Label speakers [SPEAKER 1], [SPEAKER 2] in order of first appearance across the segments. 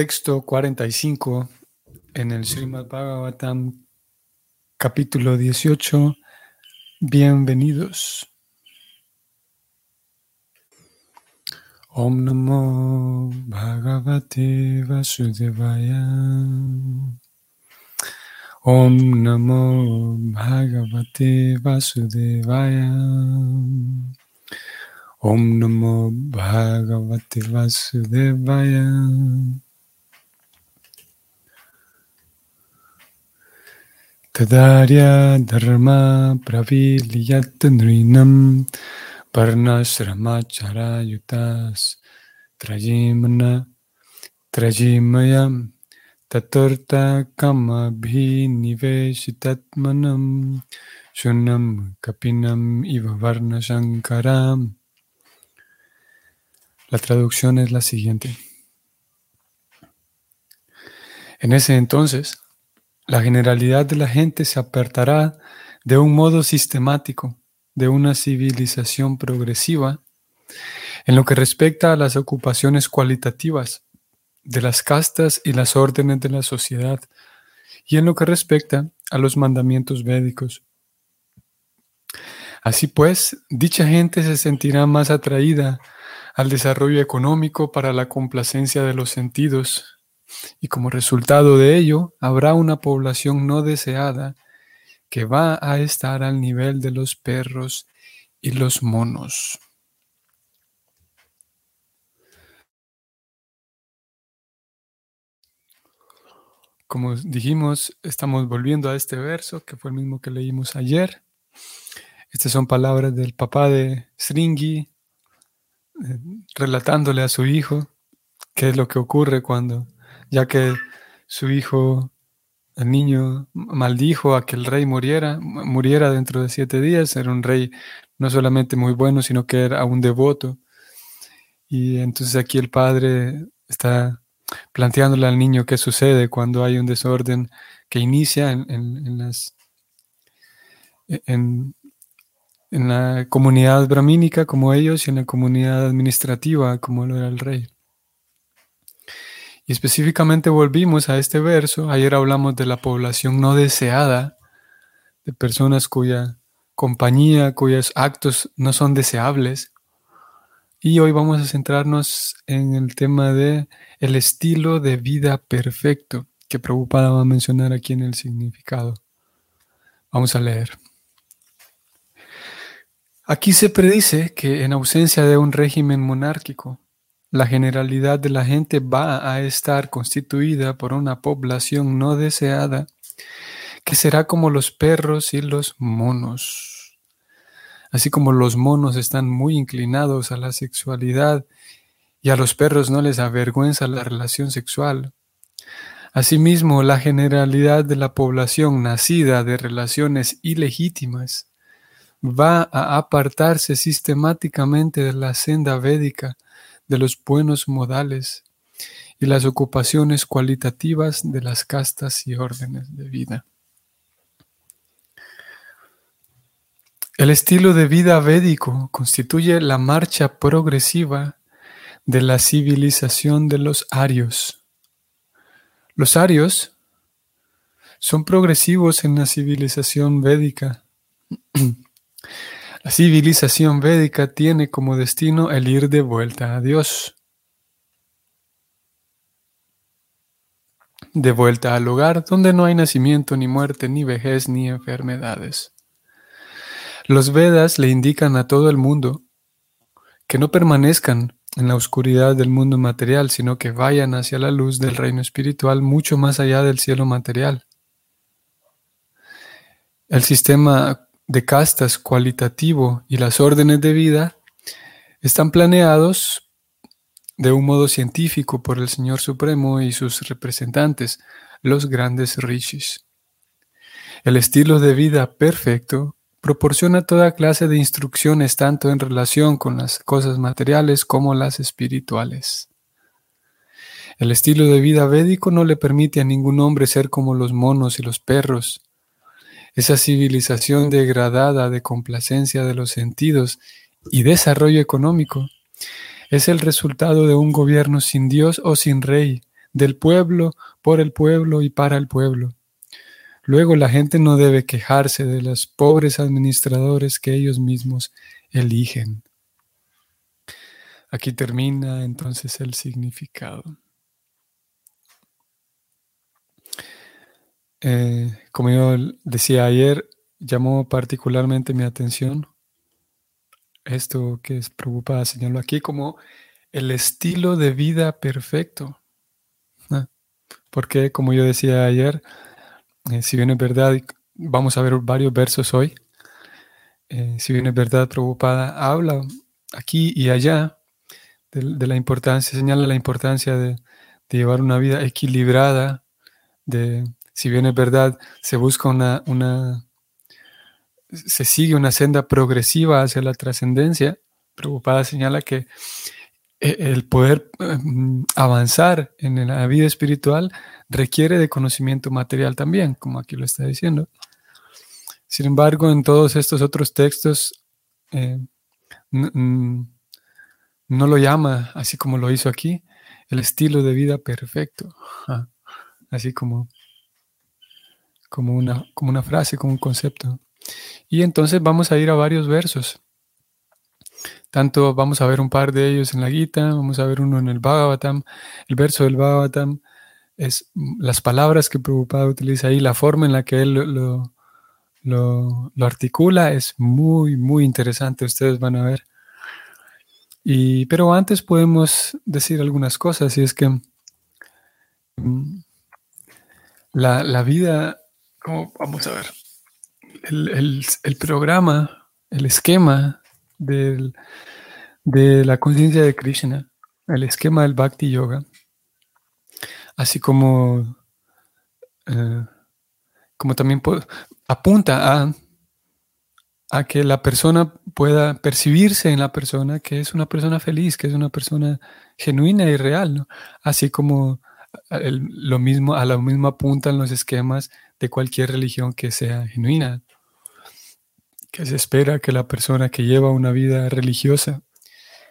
[SPEAKER 1] texto 45 en el Srimad Bhagavatam, capítulo 18. Bienvenidos. Om Namo Bhagavate Vasudevaya. Om Namo Bhagavate Vasudevaya. Om Namo Bhagavate Vasudevaya. Tadarya Dharma Praviliyat Nrinam Parnasramacharayutas Trajimana Trajimayam Taturta Kamabhiniveshitatmanam Shunam Kapinam Iva Varna Shankaram la traducción es la siguiente. En ese entonces, la generalidad de la gente se apartará de un modo sistemático de una civilización progresiva en lo que respecta a las ocupaciones cualitativas de las castas y las órdenes de la sociedad y en lo que respecta a los mandamientos védicos. Así pues, dicha gente se sentirá más atraída al desarrollo económico para la complacencia de los sentidos y como resultado de ello habrá una población no deseada que va a estar al nivel de los perros y los monos. Como dijimos, estamos volviendo a este verso, que fue el mismo que leímos ayer. Estas son palabras del papá de Sringi, relatándole a su hijo qué es lo que ocurre cuando, ya que su hijo, el niño, maldijo a que el rey muriera, muriera dentro de siete días, era un rey no solamente muy bueno, sino que era un devoto. Y entonces aquí el padre está planteándole al niño qué sucede cuando hay un desorden que inicia en, en las en, en la comunidad brahmínica como ellos y en la comunidad administrativa como lo era el rey. Y específicamente volvimos a este verso. Ayer hablamos de la población no deseada, de personas cuya compañía, cuyos actos no son deseables. Y hoy vamos a centrarnos en el tema de el estilo de vida perfecto que Prabhupada va a mencionar aquí en el significado. Vamos a leer. Aquí se predice que en ausencia de un régimen monárquico, la generalidad de la gente va a estar constituida por una población no deseada que será como los perros y los monos. Así como los monos están muy inclinados a la sexualidad y a los perros no les avergüenza la relación sexual. Asimismo, la generalidad de la población nacida de relaciones ilegítimas va a apartarse sistemáticamente de la senda védica, de los buenos modales y las ocupaciones cualitativas de las castas y órdenes de vida. El estilo de vida védico constituye la marcha progresiva de la civilización de los arios. Los arios son progresivos en la civilización védica. La civilización védica tiene como destino el ir de vuelta a Dios. De vuelta al hogar donde no hay nacimiento, ni muerte, ni vejez, ni enfermedades. Los Vedas le indican a todo el mundo que no permanezcan en la oscuridad del mundo material, sino que vayan hacia la luz del reino espiritual mucho más allá del cielo material. El sistema de castas cualitativo y las órdenes de vida están planeados de un modo científico por el Señor Supremo y sus representantes, los grandes rishis. El estilo de vida perfecto proporciona toda clase de instrucciones tanto en relación con las cosas materiales como las espirituales. El estilo de vida védico no le permite a ningún hombre ser como los monos y los perros, esa civilización degradada de complacencia de los sentidos y desarrollo económico es el resultado de un gobierno sin Dios o sin rey, del pueblo, por el pueblo y para el pueblo. Luego la gente no debe quejarse de los pobres administradores que ellos mismos eligen. Aquí termina entonces el significado. Eh, como yo decía ayer, llamó particularmente mi atención esto que es preocupada, señaló aquí como el estilo de vida perfecto. Porque, como yo decía ayer, eh, si bien es verdad, vamos a ver varios versos hoy, eh, si bien es verdad, preocupada, habla aquí y allá de, la importancia, señala la importancia de, llevar una vida equilibrada, de, si bien es verdad, se busca una, una se sigue una senda progresiva hacia la trascendencia, preocupada señala que eh, el poder em, avanzar en la vida espiritual requiere de conocimiento material también, como aquí lo está diciendo. Sin embargo, en todos estos otros textos eh, no lo llama, así como lo hizo aquí, el estilo de vida perfecto, así como, como, una, como una frase, como un concepto. Y entonces vamos a ir a varios versos. Tanto vamos a ver un par de ellos en la Gita, vamos a ver uno en el Bhagavatam. El verso del Bhagavatam es las palabras que Prabhupada utiliza ahí, la forma en la que él lo, lo, articula es muy, muy interesante. Ustedes van a ver. Y, pero antes podemos decir algunas cosas, y es que mm, la, la vida, vamos a ver, el, el, programa, el esquema del, de la conciencia de Krishna, el esquema del Bhakti Yoga, así como, eh, como también apunta a, a que la persona pueda percibirse en la persona que es una persona feliz, que es una persona genuina y real, así como lo mismo, a mismo apuntan los esquemas de cualquier religión que sea genuina que se espera que la persona que lleva una vida religiosa,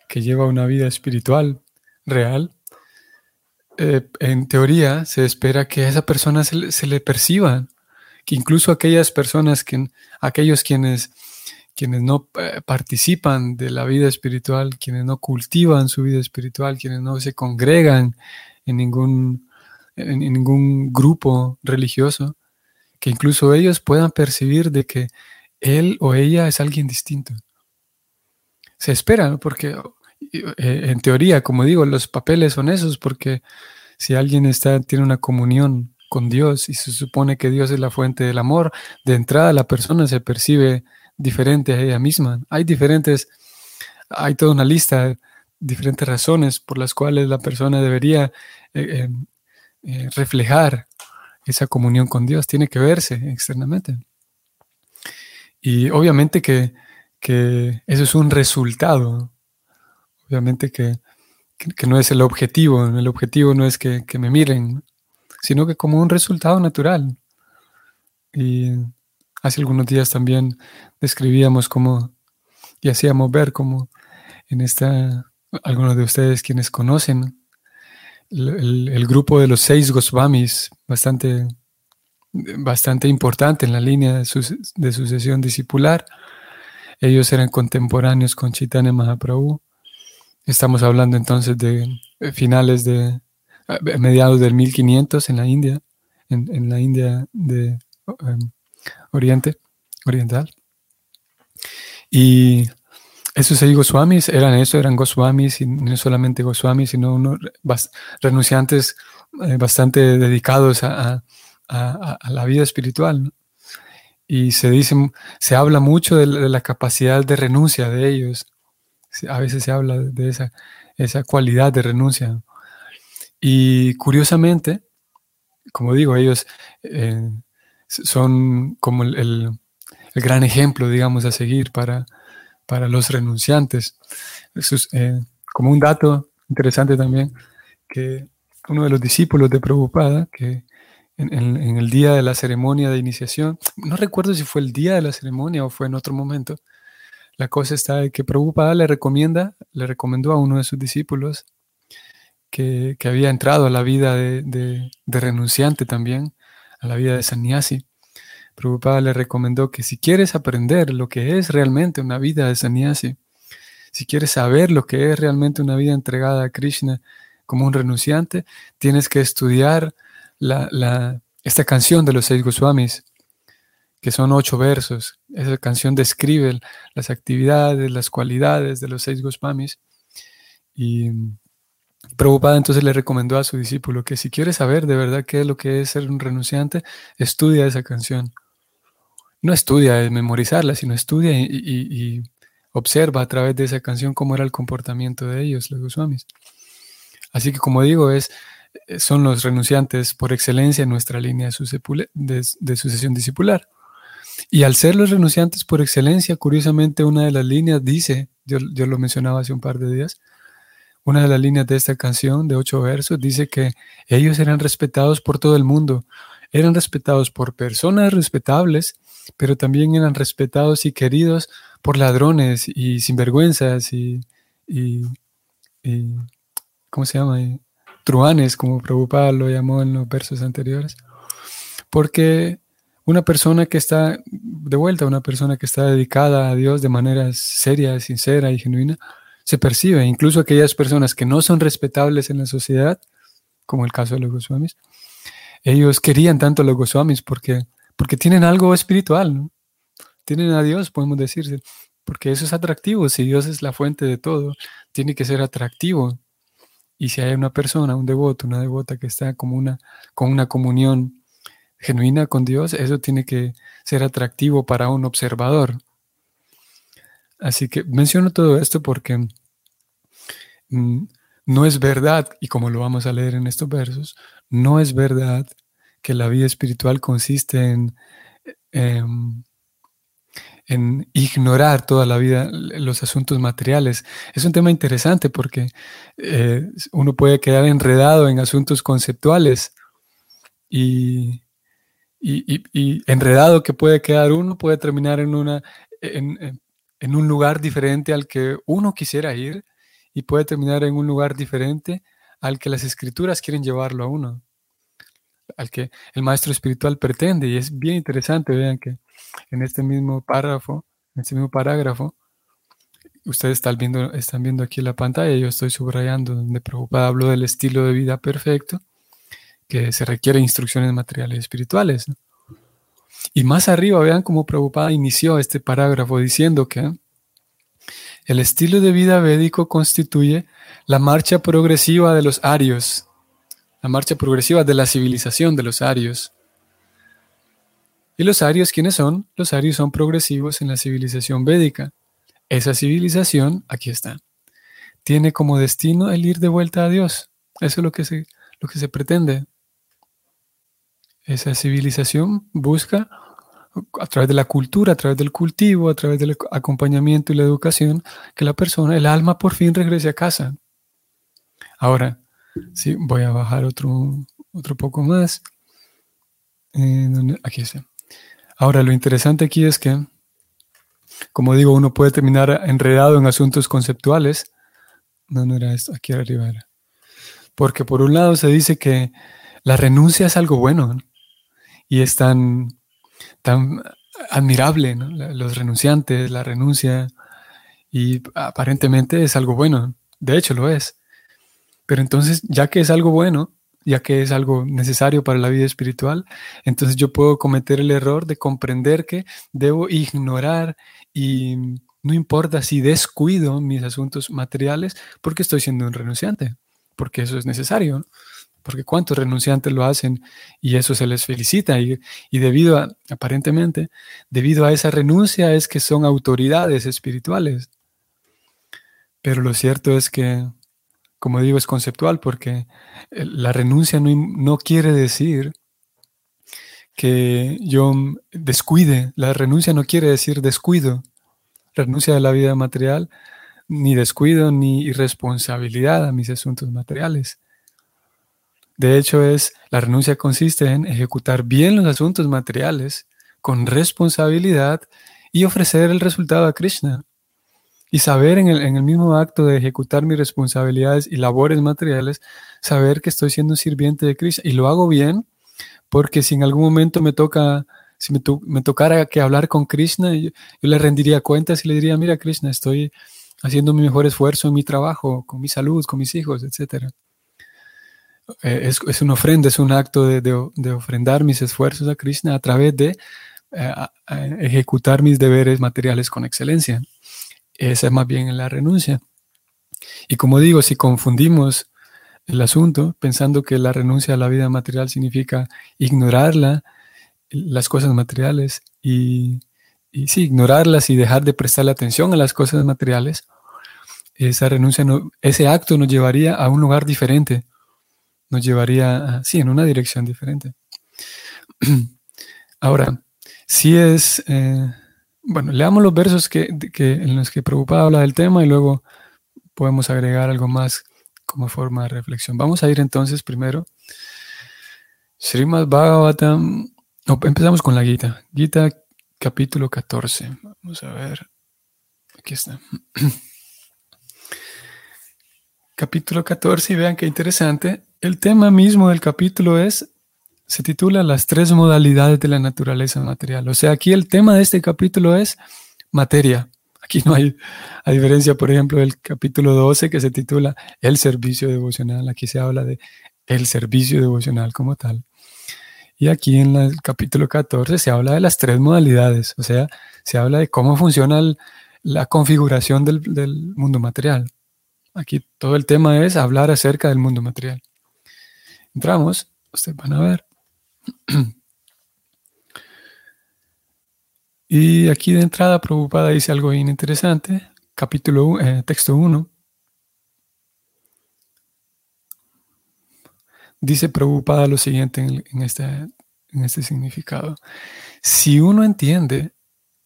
[SPEAKER 1] que lleva una vida espiritual real, eh, en teoría se espera que a esa persona se, le perciba, que incluso aquellas personas, que, aquellos quienes, quienes no eh, participan de la vida espiritual, quienes no cultivan su vida espiritual, quienes no se congregan en ningún, en ningún grupo religioso, que incluso ellos puedan percibir de que él o ella es alguien distinto. Se espera, porque eh, en teoría, como digo, los papeles son esos, porque si alguien está, tiene una comunión con Dios y se supone que Dios es la fuente del amor, de entrada la persona se percibe diferente a ella misma. Hay diferentes, hay toda una lista de diferentes razones por las cuales la persona debería eh, eh, reflejar esa comunión con Dios, tiene que verse externamente. Y obviamente que, eso es un resultado. Obviamente que, no es el objetivo. El objetivo no es que, me miren, sino que como un resultado natural. Y hace algunos días también describíamos como y hacíamos ver como en esta, algunos de ustedes quienes conocen el, grupo de los seis Goswamis, bastante bastante importante en la línea de, sucesión discipular. Ellos eran contemporáneos con Chaitanya Mahaprabhu. Estamos hablando entonces de eh, finales de eh, mediados del 1500 en la India, en, la India de em, Oriente, Oriental. Y esos seis Goswamis eran eso, eran Goswamis, y no solamente Goswamis, sino unos renunciantes eh, bastante dedicados a la vida espiritual. Y se dice, se habla mucho de la, capacidad de renuncia de ellos. A veces se habla de esa, esa cualidad de renuncia. Y curiosamente, como digo, ellos eh, son como el, gran ejemplo, digamos, a seguir para, para los renunciantes. Eh, como un dato interesante también, que uno de los discípulos de Prabhupada, que en, el día de la ceremonia de iniciación. No recuerdo si fue el día de la ceremonia o fue en otro momento. La cosa está de que Prabhupada le recomienda, le recomendó a uno de sus discípulos que, había entrado a la vida de, renunciante también, a la vida de sannyasi. Prabhupada le recomendó que si quieres aprender lo que es realmente una vida de sannyasi, si quieres saber lo que es realmente una vida entregada a Krishna como un renunciante, tienes que estudiar la, esta canción de los seis Goswamis, que son ocho versos. Esa canción describe las actividades, las cualidades de los seis Goswamis. Y Prabhupada entonces le recomendó a su discípulo que si quiere saber de verdad qué es lo que es ser un renunciante, estudia esa canción. No estudia de memorizarla, sino estudia y, observa a través de esa canción cómo era el comportamiento de ellos, los Goswamis. Así que como digo, es, son los renunciantes por excelencia en nuestra línea de, de sucesión discipular. Y al ser los renunciantes por excelencia, curiosamente una de las líneas dice, yo, yo lo mencionaba hace un par de días, una de las líneas de esta canción de ocho versos dice que ellos eran respetados por todo el mundo, eran respetados por personas respetables, pero también eran respetados y queridos por ladrones y sinvergüenzas y, y, ¿cómo se llama? truanes, como Prabhupada lo llamó en los versos anteriores. Porque una persona que está, de vuelta, una persona que está dedicada a Dios de manera seria, sincera y genuina, se percibe, incluso aquellas personas que no son respetables en la sociedad, como el caso de los Goswamis, ellos querían tanto los Goswamis porque, porque tienen algo espiritual, tienen a Dios, podemos decirse, porque eso es atractivo, si Dios es la fuente de todo, tiene que ser atractivo. Y si hay una persona, un devoto, una devota que está como una, con una comunión genuina con Dios, eso tiene que ser atractivo para un observador. Así que menciono todo esto porque mm, no es verdad, y como lo vamos a leer en estos versos, no es verdad que la vida espiritual consiste en, em, en, ignorar toda la vida los asuntos materiales. Es un tema interesante porque eh, uno puede quedar enredado en asuntos conceptuales y, enredado que puede quedar uno puede terminar en una en un lugar diferente al que uno quisiera ir y puede terminar en un lugar diferente al que las escrituras quieren llevarlo a uno, al que el maestro espiritual pretende. Y es bien interesante, vean que en este mismo párrafo, en este mismo parágrafo, ustedes están viendo, están viendo aquí la pantalla, yo estoy subrayando donde Prabhupada habló del estilo de vida perfecto, que se requiere instrucciones materiales y espirituales. Y más arriba, vean cómo Prabhupada inició este parágrafo diciendo que el estilo de vida védico constituye la marcha progresiva de los arios, la marcha progresiva de la civilización de los arios. ¿Y los arios quiénes son? Los arios son progresivos en la civilización védica. Esa civilización, aquí está, tiene como destino el ir de vuelta a Dios. Eso es lo que se, lo que se pretende. Esa civilización busca a través de la cultura, a través del cultivo, a través del acompañamiento y la educación, que la persona, el alma por fin regrese a casa. Ahora, sí, voy a bajar otro, otro poco más. Eh, aquí está. Ahora, lo interesante aquí es que, como digo, uno puede terminar enredado en asuntos conceptuales. No, no era esto, aquí arriba era. Porque por un lado se dice que la renuncia es algo bueno y es tan, tan admirable, los renunciantes, la renuncia, y aparentemente es algo bueno, de hecho lo es. Pero entonces, ya que es algo bueno, ya que es algo necesario para la vida espiritual, entonces yo puedo cometer el error de comprender que debo ignorar y no importa si descuido mis asuntos materiales porque estoy siendo un renunciante, porque eso es necesario porque cuántos renunciantes lo hacen y eso se les felicita y, debido a, aparentemente, debido a esa renuncia es que son autoridades espirituales. Pero lo cierto es que, como digo, es conceptual porque la renuncia no, no quiere decir que yo descuide, la renuncia no quiere decir descuido, renuncia de la vida material, ni descuido ni irresponsabilidad a mis asuntos materiales. De hecho, es la renuncia consiste en ejecutar bien los asuntos materiales con responsabilidad y ofrecer el resultado a Krishna. Y saber en el, en el, mismo acto de ejecutar mis responsabilidades y labores materiales, saber que estoy siendo un sirviente de Krishna. Y lo hago bien, porque si en algún momento me toca, si me, me tocara que hablar con Krishna, yo, le rendiría cuentas y le diría, mira Krishna, estoy haciendo mi mejor esfuerzo en mi trabajo, con mi salud, con mis hijos, etc. Eh, es, es, una ofrenda, es un acto de, de, ofrendar mis esfuerzos a Krishna a través de eh, ejecutar mis deberes materiales con excelencia. Esa es más bien la renuncia. Y como digo, si confundimos el asunto pensando que la renuncia a la vida material significa ignorarla, las cosas materiales y, y sí, ignorarlas y dejar de prestarle atención a las cosas materiales, esa renuncia, ese acto nos llevaría a un lugar diferente, nos llevaría, a, sí, en una dirección diferente. Ahora, si es, eh, bueno, leamos los versos que, en los que Prabhupada habla del tema y luego podemos agregar algo más como forma de reflexión. Vamos a ir entonces primero. Srimad Bhagavatam. Empezamos con la Gita. Gita capítulo 14. Vamos a ver. Aquí está. capítulo 14 y vean qué interesante. El tema mismo del capítulo es, se titula Las tres modalidades de la naturaleza material. O sea, aquí el tema de este capítulo es materia. Aquí no hay, a diferencia, por ejemplo, del capítulo 12 que se titula El servicio devocional. Aquí se habla de el servicio devocional como tal. Y aquí en el capítulo 14 se habla de las tres modalidades, o sea, se habla de cómo funciona la configuración del, del, mundo material. Aquí todo el tema es hablar acerca del mundo material. Entramos, ustedes van a ver. Y aquí de entrada, Prabhupada dice algo bien interesante, capítulo, eh, texto 1. Dice Prabhupada lo siguiente en, este, en este significado. Si uno entiende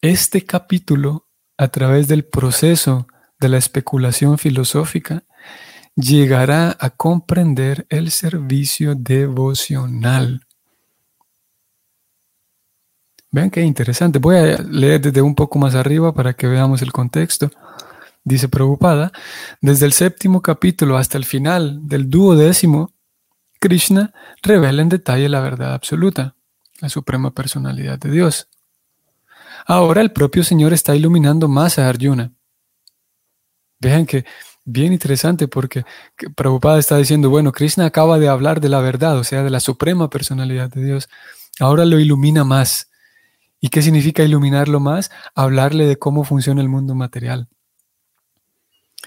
[SPEAKER 1] este capítulo a través del proceso de la especulación filosófica, llegará a comprender el servicio devocional. Vean qué interesante. Voy a leer desde un poco más arriba para que veamos el contexto. Dice Prabhupada, desde el séptimo capítulo hasta el final del duodécimo, Krishna revela en detalle la verdad absoluta, la suprema personalidad de Dios. Ahora el propio Señor está iluminando más a Arjuna. Vean que bien interesante porque Prabhupada está diciendo, bueno, Krishna acaba de hablar de la verdad, o sea, de la suprema personalidad de Dios. Ahora lo ilumina más. ¿Y qué significa iluminarlo más? Hablarle de cómo funciona el mundo material.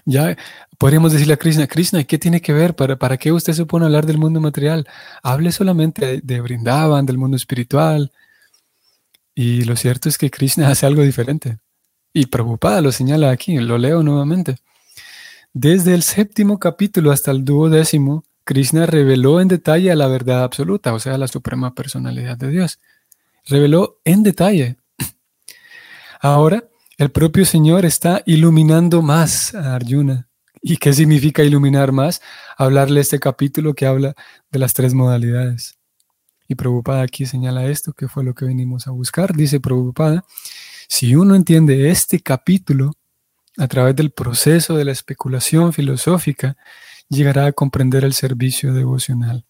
[SPEAKER 1] Ya podríamos decirle a Krishna, Krishna, ¿qué tiene que ver? ¿Para, para qué usted se pone a hablar del mundo material? Hable solamente de, de Brindavan, del mundo espiritual. Y lo cierto es que Krishna hace algo diferente. Y Prabhupada lo señala aquí, lo leo nuevamente. Desde el séptimo capítulo hasta el duodécimo, Krishna reveló en detalle la verdad absoluta, o sea, la suprema personalidad de Dios reveló en detalle. Ahora, el propio Señor está iluminando más a Arjuna. ¿Y qué significa iluminar más? Hablarle este capítulo que habla de las tres modalidades. Y Prabhupada aquí señala esto, que fue lo que venimos a buscar. Dice Prabhupada, si uno entiende este capítulo a través del proceso de la especulación filosófica, llegará a comprender el servicio devocional.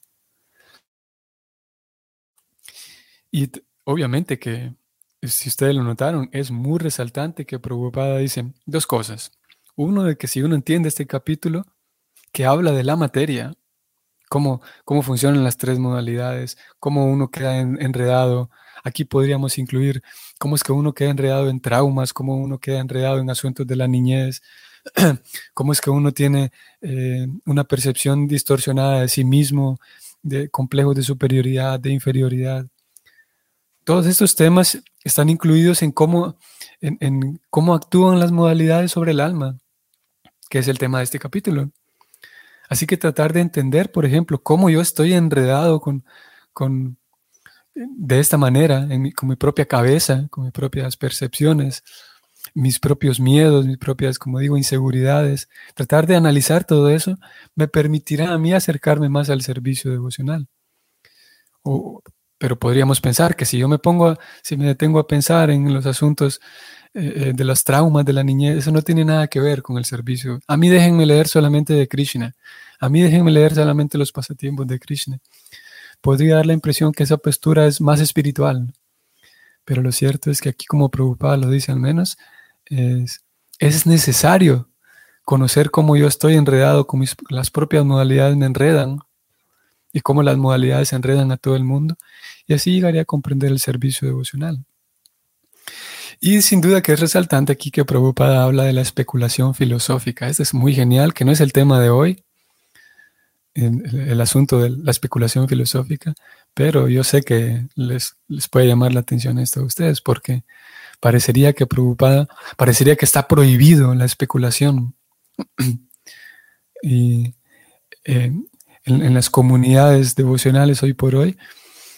[SPEAKER 1] Y Obviamente que, si ustedes lo notaron, es muy resaltante que Prabhupada dice dos cosas. Uno, de que si uno entiende este capítulo, que habla de la materia, cómo, cómo funcionan las tres modalidades, cómo uno queda enredado. Aquí podríamos incluir cómo es que uno queda enredado en traumas, cómo uno queda enredado en asuntos de la niñez, cómo es que uno tiene eh, una percepción distorsionada de sí mismo, de complejos de superioridad, de inferioridad. Todos estos temas están incluidos en cómo, en, cómo actúan las modalidades sobre el alma, que es el tema de este capítulo. Así que tratar de entender, por ejemplo, cómo yo estoy enredado con, con de esta manera, con mi propia cabeza, con mis propias percepciones, mis propios miedos, mis propias, como digo, inseguridades. Tratar de analizar todo eso me permitirá a mí acercarme más al servicio devocional. O pero podríamos pensar que si yo me pongo, si me detengo a pensar en los asuntos eh, de los traumas de la niñez, eso no tiene nada que ver con el servicio. A mí déjenme leer solamente de Krishna. A mí déjenme leer solamente los pasatiempos de Krishna. Podría dar la impresión que esa postura es más espiritual, pero lo cierto es que aquí como Prabhupada lo dice al menos, es, es necesario conocer cómo yo estoy enredado, cómo las propias modalidades me enredan y cómo las modalidades enredan a todo el mundo, y así llegaría a comprender el servicio devocional. Y sin duda que es resaltante aquí que Prabhupada habla de la especulación filosófica. Esto es muy genial, que no es el tema de hoy, el, asunto de la especulación filosófica, pero yo sé que les, les puede llamar la atención esto a ustedes, porque parecería que Prabhupada, parecería que está prohibido la especulación. y eh, en, las comunidades devocionales hoy por hoy,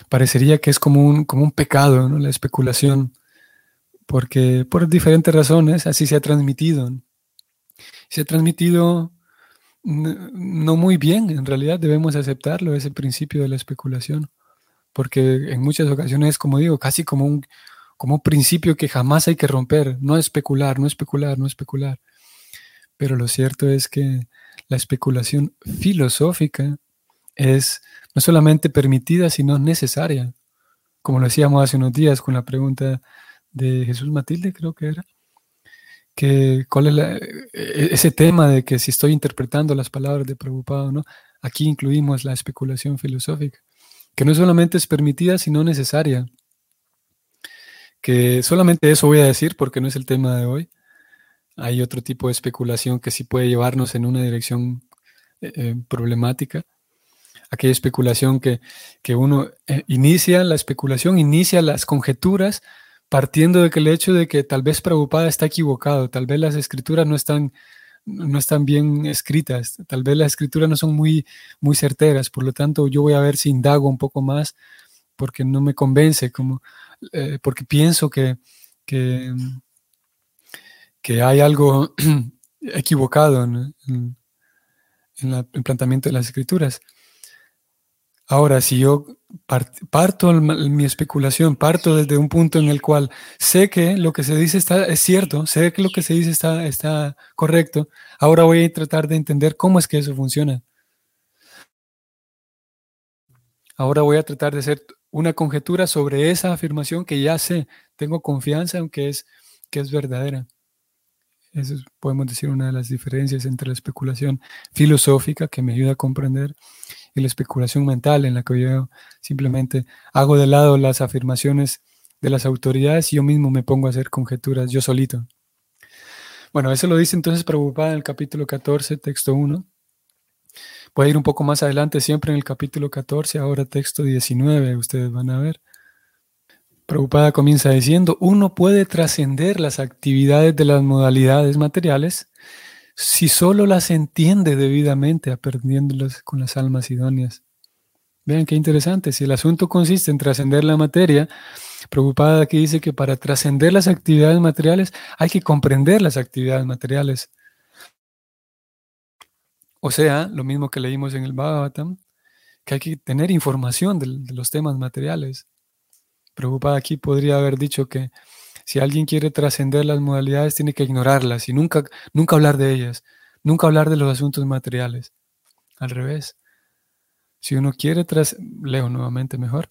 [SPEAKER 1] parecería que es como un, como un pecado, ¿no? la especulación, porque por diferentes razones así se ha transmitido. Se ha transmitido no muy bien, en realidad debemos aceptarlo, ese principio de la especulación, porque en muchas ocasiones, como digo, casi como un, como un principio que jamás hay que romper, no especular, no especular, no especular. Pero lo cierto es que la especulación filosófica es no solamente permitida, sino necesaria. Como lo decíamos hace unos días con la pregunta de Jesús Matilde, creo que era, que cuál es e, ese tema de que si estoy interpretando las palabras de preocupado, ¿no? Aquí incluimos la especulación filosófica, que no solamente es permitida, sino necesaria. Que solamente eso voy a decir porque no es el tema de hoy, hay otro tipo de especulación que sí puede llevarnos en una dirección eh, eh, problemática. Aquella especulación que, uno eh, inicia, la especulación inicia las conjeturas partiendo de que el hecho de que tal vez Prabhupada está equivocado, tal vez las escrituras no están, no están bien escritas, tal vez las escrituras no son muy, muy certeras, por lo tanto yo voy a ver si indago un poco más porque no me convence, como, porque pienso que, que que hay algo equivocado en, el planteamiento de las escrituras. Ahora, si yo parto mi especulación, parto desde un punto en el cual sé que lo que se dice está, es cierto, sé que lo que se dice está, está correcto, ahora voy a tratar de entender cómo es que eso funciona. Ahora voy a tratar de hacer una conjetura sobre esa afirmación que ya sé, tengo confianza en es, que es verdadera. Esa es, podemos decir, una de las diferencias entre la especulación filosófica, que me ayuda a comprender, y la especulación mental, en la que yo simplemente hago de lado las afirmaciones de las autoridades y yo mismo me pongo a hacer conjeturas yo solito. Bueno, eso lo dice entonces preocupada en el capítulo 14, texto 1. Voy a ir un poco más adelante, siempre en el capítulo 14, ahora texto 19, ustedes van a ver. Preocupada comienza diciendo, uno puede trascender las actividades de las modalidades materiales si solo las entiende debidamente, aprendiéndolas con las almas idóneas. Vean qué interesante, si el asunto consiste en trascender la materia, Preocupada aquí dice que para trascender las actividades materiales hay que comprender las actividades materiales. O sea, lo mismo que leímos en el Bhagavatam, que hay que tener información de los temas materiales. Preocupada aquí podría haber dicho que si alguien quiere trascender las modalidades tiene que ignorarlas y nunca, nunca hablar de ellas, nunca hablar de los asuntos materiales. Al revés, si uno quiere, tras leo nuevamente mejor,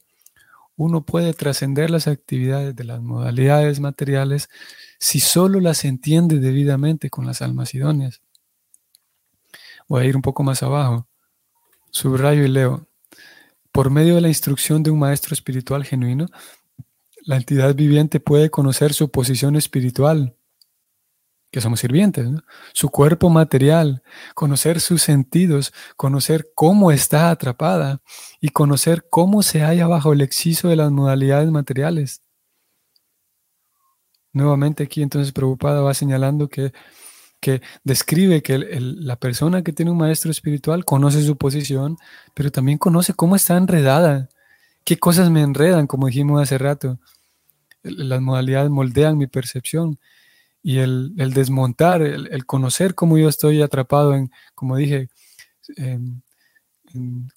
[SPEAKER 1] uno puede trascender las actividades de las modalidades materiales si solo las entiende debidamente con las almas idóneas. Voy a ir un poco más abajo. Subrayo y leo. Por medio de la instrucción de un maestro espiritual genuino, la entidad viviente puede conocer su posición espiritual, que somos sirvientes, su cuerpo material, conocer sus sentidos, conocer cómo está atrapada y conocer cómo se halla bajo el exceso de las modalidades materiales. Nuevamente aquí entonces preocupada va señalando que que describe que la persona que tiene un maestro espiritual conoce su posición, pero también conoce cómo está enredada, qué cosas me enredan, como dijimos hace rato. Las modalidades moldean mi percepción y el, desmontar, el, conocer cómo yo estoy atrapado en, como dije,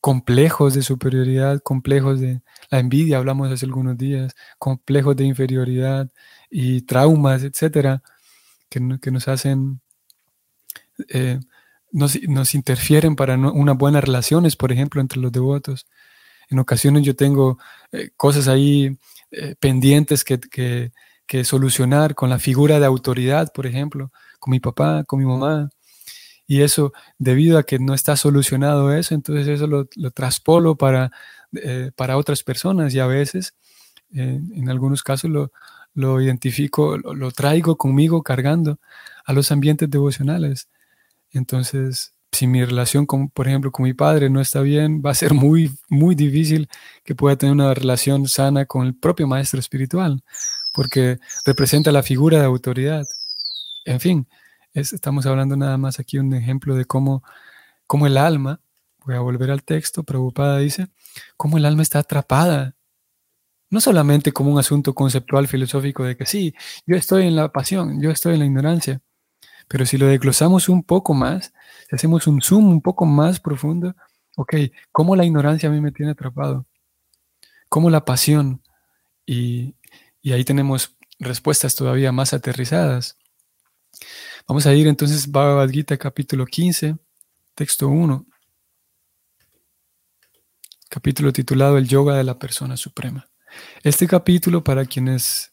[SPEAKER 1] complejos de superioridad, complejos de la envidia, hablamos hace algunos días, complejos de inferioridad y traumas, etcétera, que, nos hacen, eh, nos, interfieren para unas buenas relaciones, por ejemplo, entre los devotos. En ocasiones yo tengo eh, cosas ahí eh, pendientes que, que solucionar con la figura de autoridad, por ejemplo, con mi papá, con mi mamá y eso, debido a que no está solucionado eso, entonces eso lo, traspolo para, eh, para otras personas y a veces, eh, en algunos casos, lo, lo identifico, lo, traigo conmigo cargando a los ambientes devocionales. Entonces, si mi relación, con, por ejemplo, con mi padre no está bien, va a ser muy, muy difícil que pueda tener una relación sana con el propio maestro espiritual, porque representa la figura de autoridad. En fin, estamos hablando nada más aquí un ejemplo de cómo, cómo el alma, voy a volver al texto, preocupada dice, cómo el alma está atrapada. No solamente como un asunto conceptual filosófico de que sí, yo estoy en la pasión, yo estoy en la ignorancia, pero si lo desglosamos un poco más, si hacemos un zoom un poco más profundo, ok, ¿cómo la ignorancia a mí me tiene atrapado? ¿Cómo la pasión? Y, y ahí tenemos respuestas todavía más aterrizadas. Vamos a ir entonces Bhagavad Gita capítulo 15, texto 1. Capítulo titulado El Yoga de la Persona Suprema. Este capítulo, para quienes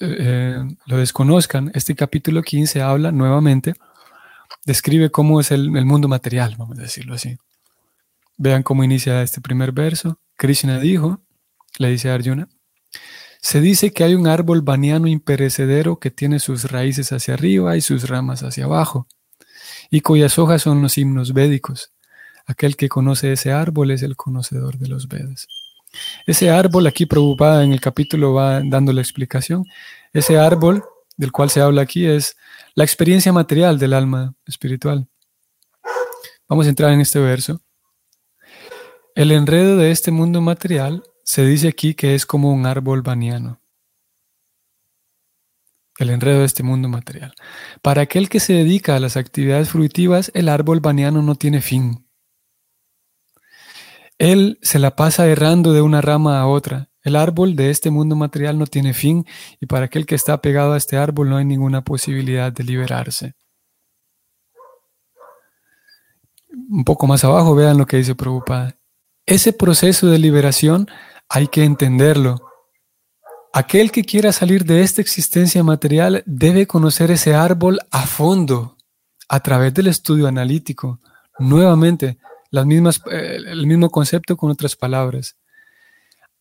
[SPEAKER 1] eh, lo desconozcan, este capítulo 15 habla nuevamente, describe cómo es el, el mundo material, vamos a decirlo así. Vean cómo inicia este primer verso. Krishna dijo, le dice a Arjuna, se dice que hay un árbol baniano imperecedero que tiene sus raíces hacia arriba y sus ramas hacia abajo, y cuyas hojas son los himnos védicos. Aquel que conoce ese árbol es el conocedor de los Vedas. Ese árbol, aquí preocupada en el capítulo va dando la explicación, ese árbol del cual se habla aquí es la experiencia material del alma espiritual. Vamos a entrar en este verso. El enredo de este mundo material se dice aquí que es como un árbol baniano. El enredo de este mundo material. Para aquel que se dedica a las actividades fruitivas, el árbol baniano no tiene fin. Él se la pasa errando de una rama a otra. El árbol de este mundo material no tiene fin y para aquel que está pegado a este árbol no hay ninguna posibilidad de liberarse. Un poco más abajo vean lo que dice Prabhupada. Ese proceso de liberación hay que entenderlo. Aquel que quiera salir de esta existencia material debe conocer ese árbol a fondo, a través del estudio analítico. Nuevamente, las mismas, eh, el mismo concepto con otras palabras.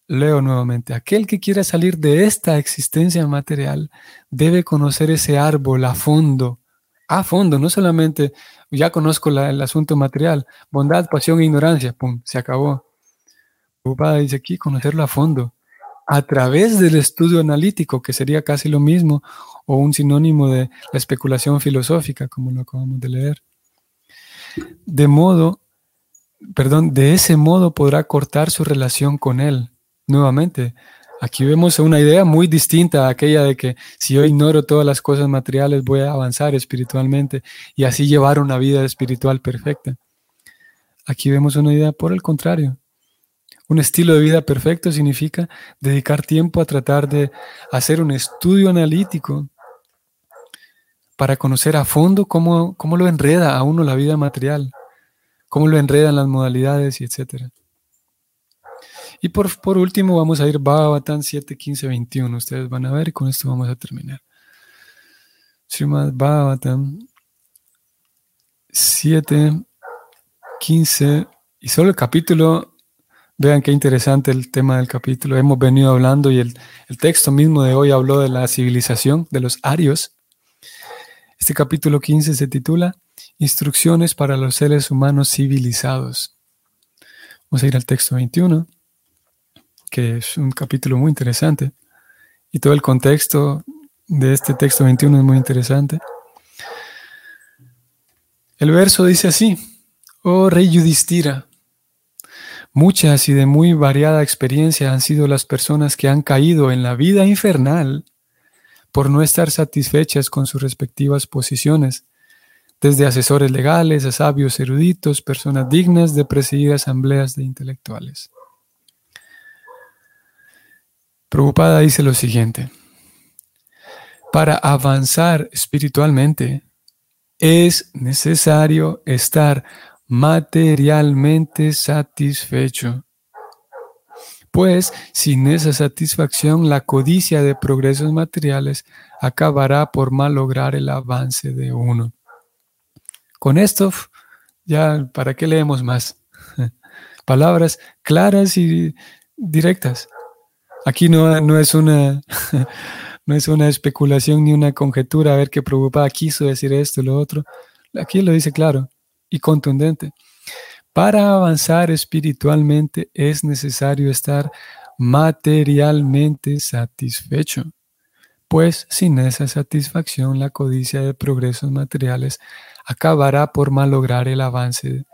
[SPEAKER 1] Leo nuevamente, aquel que quiera salir de esta existencia material debe conocer ese árbol a fondo, a fondo, no solamente ya conozco el asunto material, bondad, pasión e ignorancia, pum, se acabó. Prabhupada dice aquí conocerlo a fondo, a través del estudio analítico, que sería casi lo mismo, o un sinónimo de la especulación filosófica, como lo acabamos de leer. De modo, perdón, de ese modo podrá cortar su relación con él. Nuevamente, aquí vemos una idea muy distinta a aquella de que si yo ignoro todas las cosas materiales voy a avanzar espiritualmente y así llevar una vida espiritual perfecta. Aquí vemos una idea por el contrario. Un estilo de vida perfecto significa dedicar tiempo a tratar de hacer un estudio analítico para conocer a fondo cómo, cómo lo enreda a uno la vida material, cómo lo enredan las modalidades y etc. Y por, por último vamos a ir Bhagavatam 7, 15, 21. Ustedes van a ver y con esto vamos a terminar. Srimad Bhagavatam 7, 15 y solo el capítulo Vean qué interesante el tema del capítulo. Hemos venido hablando y el, texto mismo de hoy habló de la civilización de los arios. Este capítulo 15 se titula Instrucciones para los seres humanos civilizados. Vamos a ir al texto 21, que es un capítulo muy interesante. Y todo el contexto de este texto 21 es muy interesante. El verso dice así, oh rey Yudhistira, Muchas y de muy variada experiencia han sido las personas que han caído en la vida infernal por no estar satisfechas con sus respectivas posiciones, desde asesores legales a sabios eruditos, personas dignas de presidir asambleas de intelectuales. Preocupada dice lo siguiente, para avanzar espiritualmente es necesario estar materialmente satisfecho. Pues sin esa satisfacción la codicia de progresos materiales acabará por malograr el avance de uno. Con esto, ya, ¿para qué leemos más? Palabras claras y directas. Aquí no, no, es una, no es una especulación ni una conjetura a ver qué preocupada quiso decir esto lo otro. Aquí lo dice claro y contundente. Para avanzar espiritualmente es necesario estar materialmente satisfecho, pues sin esa satisfacción la codicia de progresos materiales acabará por malograr el avance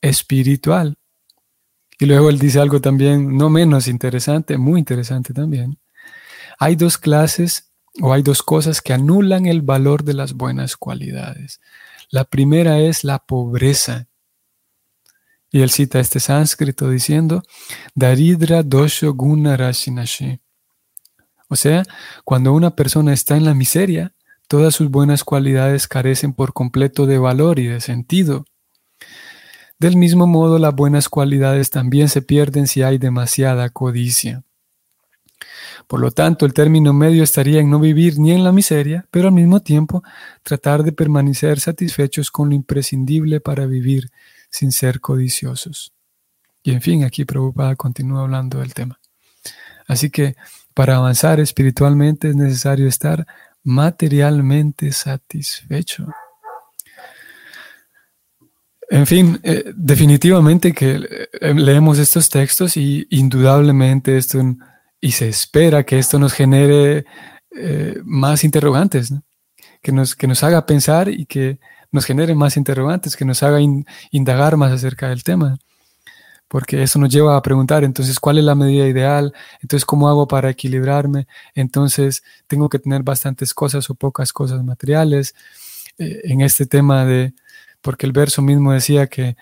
[SPEAKER 1] espiritual. Y luego él dice algo también no menos interesante, muy interesante también. Hay dos clases o hay dos cosas que anulan el valor de las buenas cualidades. La primera es la pobreza. Y él cita este sánscrito diciendo, Daridra dosho guna O sea, cuando una persona está en la miseria, todas sus buenas cualidades carecen por completo de valor y de sentido. Del mismo modo, las buenas cualidades también se pierden si hay demasiada codicia. Por lo tanto, el término medio estaría en no vivir ni en la miseria, pero al mismo tiempo tratar de permanecer satisfechos con lo imprescindible para vivir sin ser codiciosos. Y en fin, aquí Prabhupada continúa hablando del tema. Así que para avanzar espiritualmente es necesario estar materialmente satisfecho. En fin, eh, definitivamente que eh, leemos estos textos y indudablemente esto y se espera que esto nos genere eh, más interrogantes, que, nos, que nos haga pensar y que nos genere más interrogantes, que nos haga indagar más acerca del tema. Porque eso nos lleva a preguntar, entonces, ¿cuál es la medida ideal? Entonces, ¿cómo hago para equilibrarme? Entonces, tengo que tener bastantes cosas o pocas cosas materiales. en este tema de, porque el verso mismo decía que,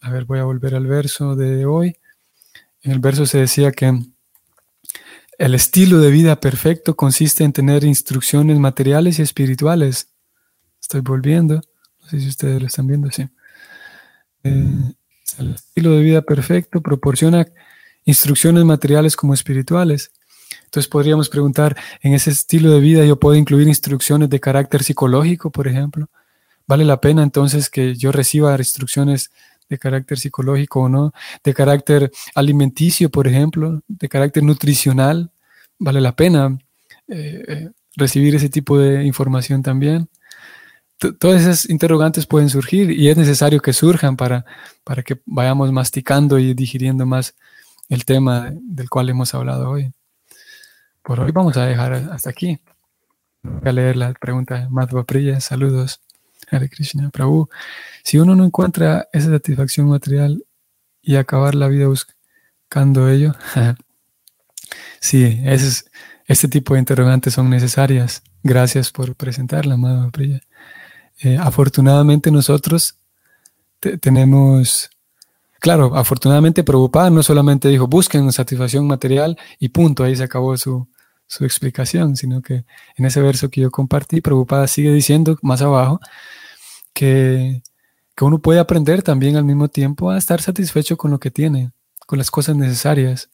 [SPEAKER 1] a ver, voy a volver al verso de hoy. En el verso se decía que el estilo de vida perfecto consiste en tener instrucciones materiales y espirituales. Estoy volviendo, no sé si ustedes lo están viendo, sí. Eh, el estilo de vida perfecto proporciona instrucciones materiales como espirituales. Entonces podríamos preguntar, ¿en ese estilo de vida yo puedo incluir instrucciones de carácter psicológico, por ejemplo? ¿Vale la pena entonces que yo reciba instrucciones de carácter psicológico o no? ¿De carácter alimenticio, por ejemplo? ¿De carácter nutricional? ¿Vale la pena eh, eh, recibir ese tipo de información también? Todas esas interrogantes pueden surgir y es necesario que surjan para, para que vayamos masticando y digiriendo más el tema del cual hemos hablado hoy. Por hoy vamos a dejar hasta aquí. Voy a leer la pregunta de Madhva Priya. Saludos. Hare Krishna, Prabhu. Si uno no encuentra esa satisfacción material y acabar la vida buscando ello, sí, ese este tipo de interrogantes son necesarias. Gracias por presentarla, Madhva Priya. Eh, afortunadamente nosotros tenemos, claro, afortunadamente Prabhupada no solamente dijo busquen satisfacción material y punto, ahí se acabó su, su explicación, sino que en ese verso que yo compartí, Prabhupada sigue diciendo más abajo que, que uno puede aprender también al mismo tiempo a estar satisfecho con lo que tiene, con las cosas necesarias.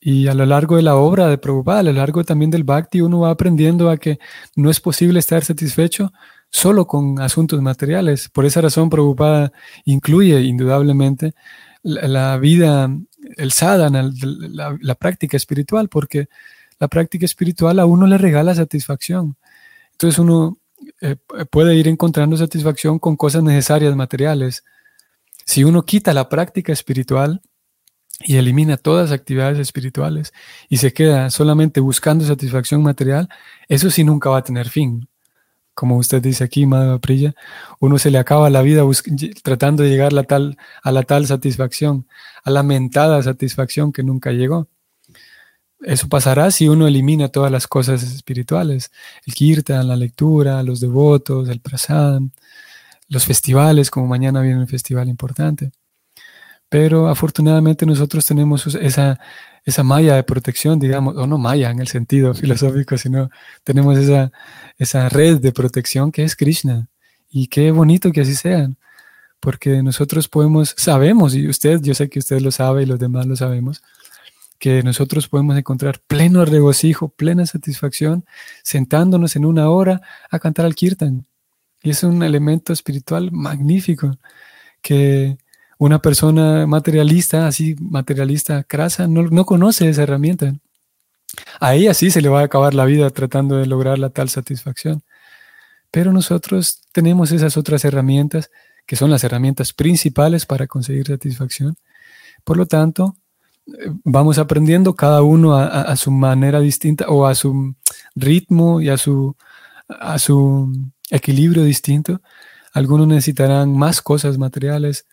[SPEAKER 1] Y a lo largo de la obra de Prabhupada, a lo largo también del Bhakti, uno va aprendiendo a que no es posible estar satisfecho solo con asuntos materiales. Por esa razón, Prabhupada incluye indudablemente la, vida, el sadhana, la, práctica espiritual, porque la práctica espiritual a uno le regala satisfacción. Entonces uno eh, puede ir encontrando satisfacción con cosas necesarias materiales. Si uno quita la práctica espiritual y elimina todas las actividades espirituales y se queda solamente buscando satisfacción material, eso sí nunca va a tener fin como usted dice aquí, Madre Prilla, uno se le acaba la vida tratando de llegar a la, tal, a la tal satisfacción, a la mentada satisfacción que nunca llegó. eso pasará si uno elimina todas las cosas espirituales, el kirtan, la lectura, los devotos, el prasad, los festivales, como mañana viene un festival importante. Pero afortunadamente nosotros tenemos esa, esa malla de protección, digamos, o no malla en el sentido filosófico, sino tenemos esa, esa red de protección que es Krishna. Y qué bonito que así sean, porque nosotros podemos, sabemos, y usted, yo sé que usted lo sabe y los demás lo sabemos, que nosotros podemos encontrar pleno regocijo, plena satisfacción, sentándonos en una hora a cantar al kirtan. Y es un elemento espiritual magnífico que una persona materialista, así materialista, crasa, no, no conoce esa herramienta. A ella sí se le va a acabar la vida tratando de lograr la tal satisfacción. Pero nosotros tenemos esas otras herramientas que son las herramientas principales para conseguir satisfacción. Por lo tanto, eh, vamos aprendiendo cada uno a, su manera distinta o a su ritmo y a su, a su equilibrio distinto. Algunos necesitarán más cosas materiales,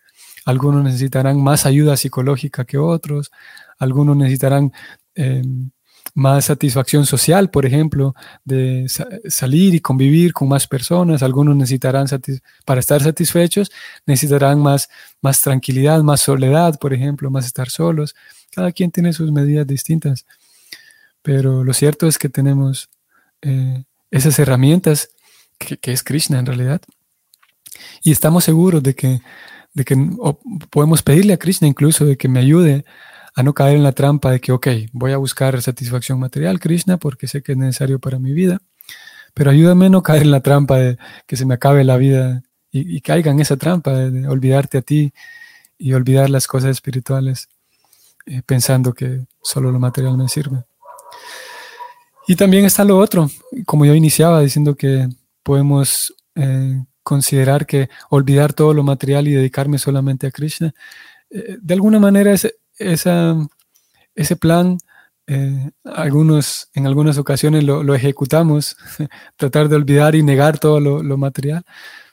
[SPEAKER 1] algunos necesitarán más ayuda psicológica que otros, algunos necesitarán em, más satisfacción social, por ejemplo, de salir y convivir con más personas. Algunos necesitarán, para estar satisfechos, necesitarán más, más tranquilidad, más soledad, por ejemplo, más estar solos. Cada quien tiene sus medidas distintas. Pero lo cierto es que tenemos eh, esas herramientas que, es Krishna en realidad. Y estamos seguros de que, de que podemos pedirle a Krishna incluso de que me ayude a no caer en la trampa de que, ok, voy a buscar satisfacción material, Krishna, porque sé que es necesario para mi vida, pero ayúdame a no caer en la trampa de que se me acabe la vida y, caiga en esa trampa de, olvidarte a ti y olvidar las cosas espirituales eh, pensando que solo lo material me sirve. Y también está lo otro, como yo iniciaba diciendo que podemos eh, considerar que olvidar todo lo material y dedicarme solamente a Krishna, eh, de alguna manera es, esa, ese plan, eh, algunos, en algunas ocasiones lo, ejecutamos, tratar de olvidar y negar todo lo, material,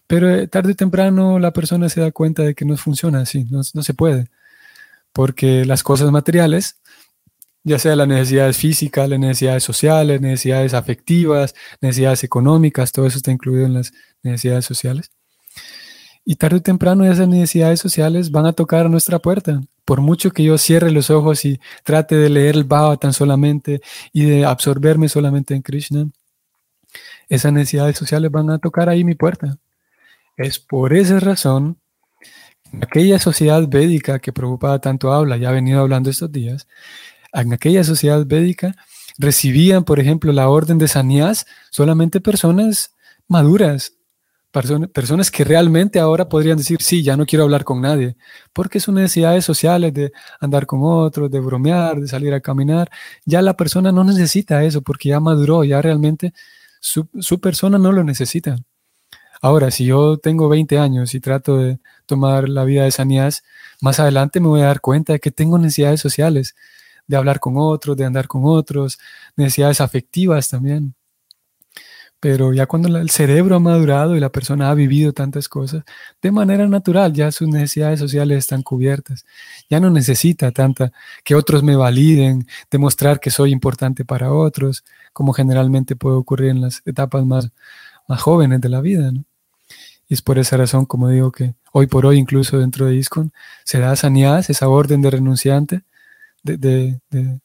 [SPEAKER 1] pero eh, tarde o temprano la persona se da cuenta de que no funciona así, no, no se puede, porque las cosas materiales, ya sea las necesidades físicas, las necesidades sociales, necesidades afectivas, necesidades económicas, todo eso está incluido en las necesidades sociales. Y tarde o temprano esas necesidades sociales van a tocar a nuestra puerta por mucho que yo cierre los ojos y trate de leer el Bhava tan solamente y de absorberme solamente en Krishna, esas necesidades sociales van a tocar ahí mi puerta. Es por esa razón, aquella sociedad védica que Prabhupada tanto habla, ya ha venido hablando estos días, en aquella sociedad védica recibían, por ejemplo, la orden de sannyas solamente personas maduras, personas que realmente ahora podrían decir, sí, ya no quiero hablar con nadie, porque sus necesidades sociales de andar con otros, de bromear, de salir a caminar, ya la persona no necesita eso porque ya maduró, ya realmente su, persona no lo necesita. Ahora, si yo tengo 20 años y trato de tomar la vida de sanidad, más adelante me voy a dar cuenta de que tengo necesidades sociales, de hablar con otros, de andar con otros, necesidades afectivas también. Pero ya cuando el cerebro ha madurado y la persona ha vivido tantas cosas, de manera natural ya sus necesidades sociales están cubiertas. Ya no necesita tanta que otros me validen, demostrar que soy importante para otros, como generalmente puede ocurrir en las etapas más, más jóvenes de la vida. Y es por esa razón, como digo, que hoy por hoy, incluso dentro de ISCON, se da sanidad, esa orden de renunciante, de, de, de,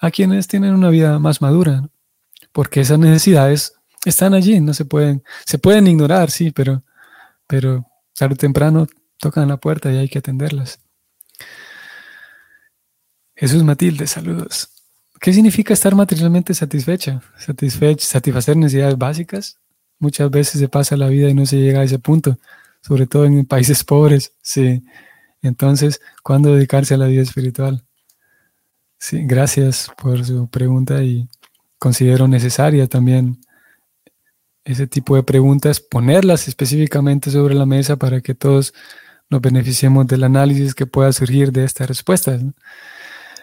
[SPEAKER 1] a quienes tienen una vida más madura porque esas necesidades están allí, no se pueden, se pueden ignorar, sí, pero, pero tarde o temprano tocan la puerta y hay que atenderlas. Jesús Matilde, saludos. ¿Qué significa estar materialmente satisfecha? Satisfecha, satisfacer necesidades básicas. Muchas veces se pasa la vida y no se llega a ese punto, sobre todo en países pobres. Sí. Entonces, ¿cuándo dedicarse a la vida espiritual? Gracias por su pregunta y considero necesaria también ese tipo de preguntas, ponerlas específicamente sobre la mesa para que todos nos beneficiemos del análisis que pueda surgir de estas respuestas.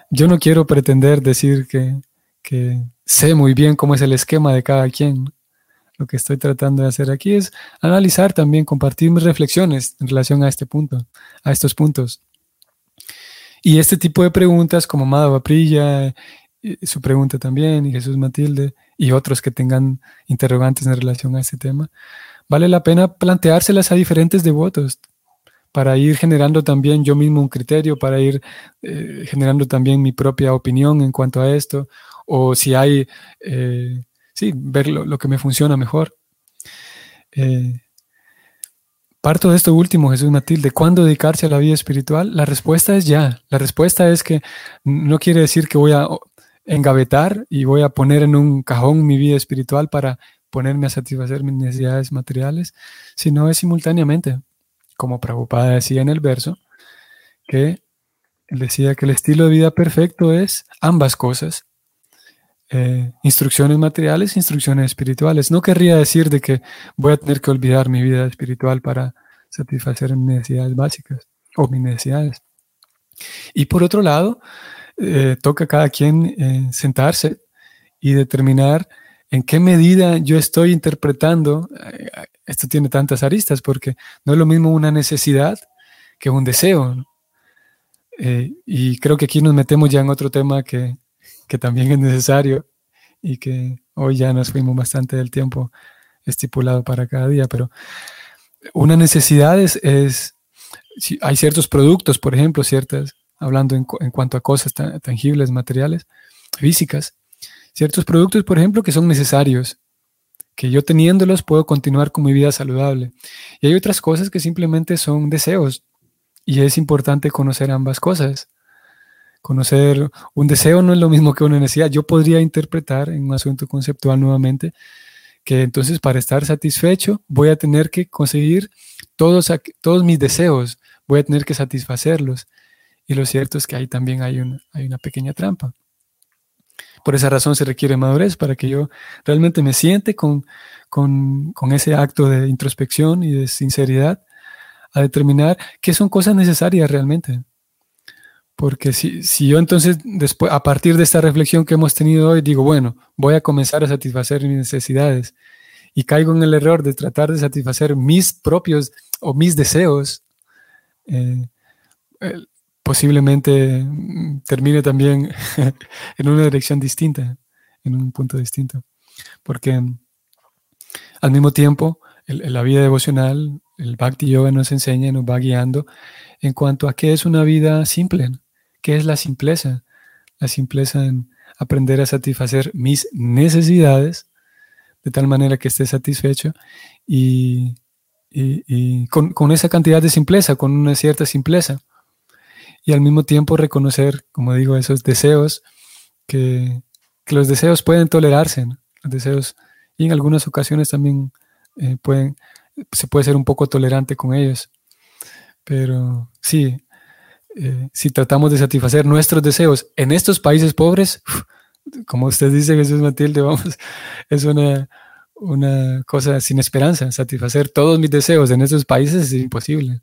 [SPEAKER 1] Yo no quiero pretender decir que, que sé muy bien cómo es el esquema de cada quien. Lo que estoy tratando de hacer aquí es analizar también, compartir mis reflexiones en relación a este punto, a estos puntos. Y este tipo de preguntas, como Madhava Priya, su pregunta también, y Jesús Matilde, y otros que tengan interrogantes en relación a este tema, vale la pena planteárselas a diferentes devotos para ir generando también yo mismo un criterio, para ir eh, generando también mi propia opinión en cuanto a esto, o si hay, eh, sí, ver lo, que me funciona mejor. Eh, parto de esto último, Jesús Matilde. ¿Cuándo dedicarse a la vida espiritual? La respuesta es ya. La respuesta es que no quiere decir que voy a engavetar y voy a poner en un cajón mi vida espiritual para ponerme a satisfacer mis necesidades materiales, sino es simultáneamente, como Prabhupada decía en el verso, que él decía que el estilo de vida perfecto es ambas cosas, eh, instrucciones materiales, instrucciones espirituales. No querría decir de que voy a tener que olvidar mi vida espiritual para satisfacer mis necesidades básicas o mis necesidades. Y por otro lado, eh, toca a cada quien eh, sentarse y determinar en qué medida yo estoy interpretando, esto tiene tantas aristas, porque no es lo mismo una necesidad que un deseo. y creo que aquí nos metemos ya en otro tema que, que también es necesario y que hoy ya nos fuimos bastante del tiempo estipulado para cada día, pero una necesidad es, hay ciertos productos, por ejemplo, ciertas, hablando en, cuanto a cosas tangibles, materiales, físicas, ciertos productos, por ejemplo, que son necesarios, que yo teniéndolos puedo continuar con mi vida saludable. Y hay otras cosas que simplemente son deseos, y es importante conocer ambas cosas. Conocer un deseo no es lo mismo que una necesidad. Yo podría interpretar en un asunto conceptual nuevamente que entonces para estar satisfecho voy a tener que conseguir todos, todos mis deseos, voy a tener que satisfacerlos. Y lo cierto es que ahí también hay, hay una pequeña trampa. Por esa razón se requiere madurez para que yo realmente me siente con, con, con ese acto de introspección y de sinceridad a determinar qué son cosas necesarias realmente. Porque si, si, yo entonces, después, a partir de esta reflexión que hemos tenido hoy, digo, bueno, voy a comenzar a satisfacer mis necesidades y caigo en el error de tratar de satisfacer mis propios o mis deseos, eh, posiblemente mm, termine también en una dirección distinta, en un punto distinto. Porque al mismo tiempo, la vida devocional, el Bhakti Yoga nos enseña nos va guiando en cuanto a qué es una vida simple. ¿Qué es la simpleza? La simpleza en aprender a satisfacer mis necesidades de tal manera que esté satisfecho y, con, esa cantidad de simpleza, con una cierta simpleza. Y al mismo tiempo reconocer, como digo, esos deseos, que, los deseos pueden tolerarse, los deseos, y en algunas ocasiones también eh, pueden, se puede ser un poco tolerante con ellos. Pero sí, eh, si tratamos de satisfacer nuestros deseos en estos países pobres, como usted dice, Jesús Matilde, vamos, es una, una cosa sin esperanza. Satisfacer todos mis deseos en estos países es imposible.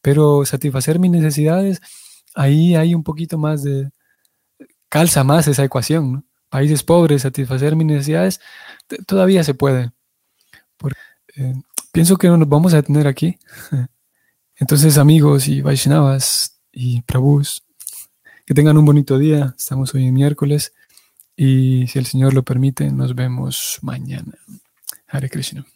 [SPEAKER 1] Pero satisfacer mis necesidades, ahí hay un poquito más de, calza más esa ecuación. Países pobres, satisfacer mis necesidades, todavía se puede. Eh, pienso que nos vamos a tener aquí. Entonces, amigos y Vaishnavas, y Prabhus. Que tengan un bonito día. Estamos hoy en miércoles y si el Señor lo permite, nos vemos mañana. Hare Krishna.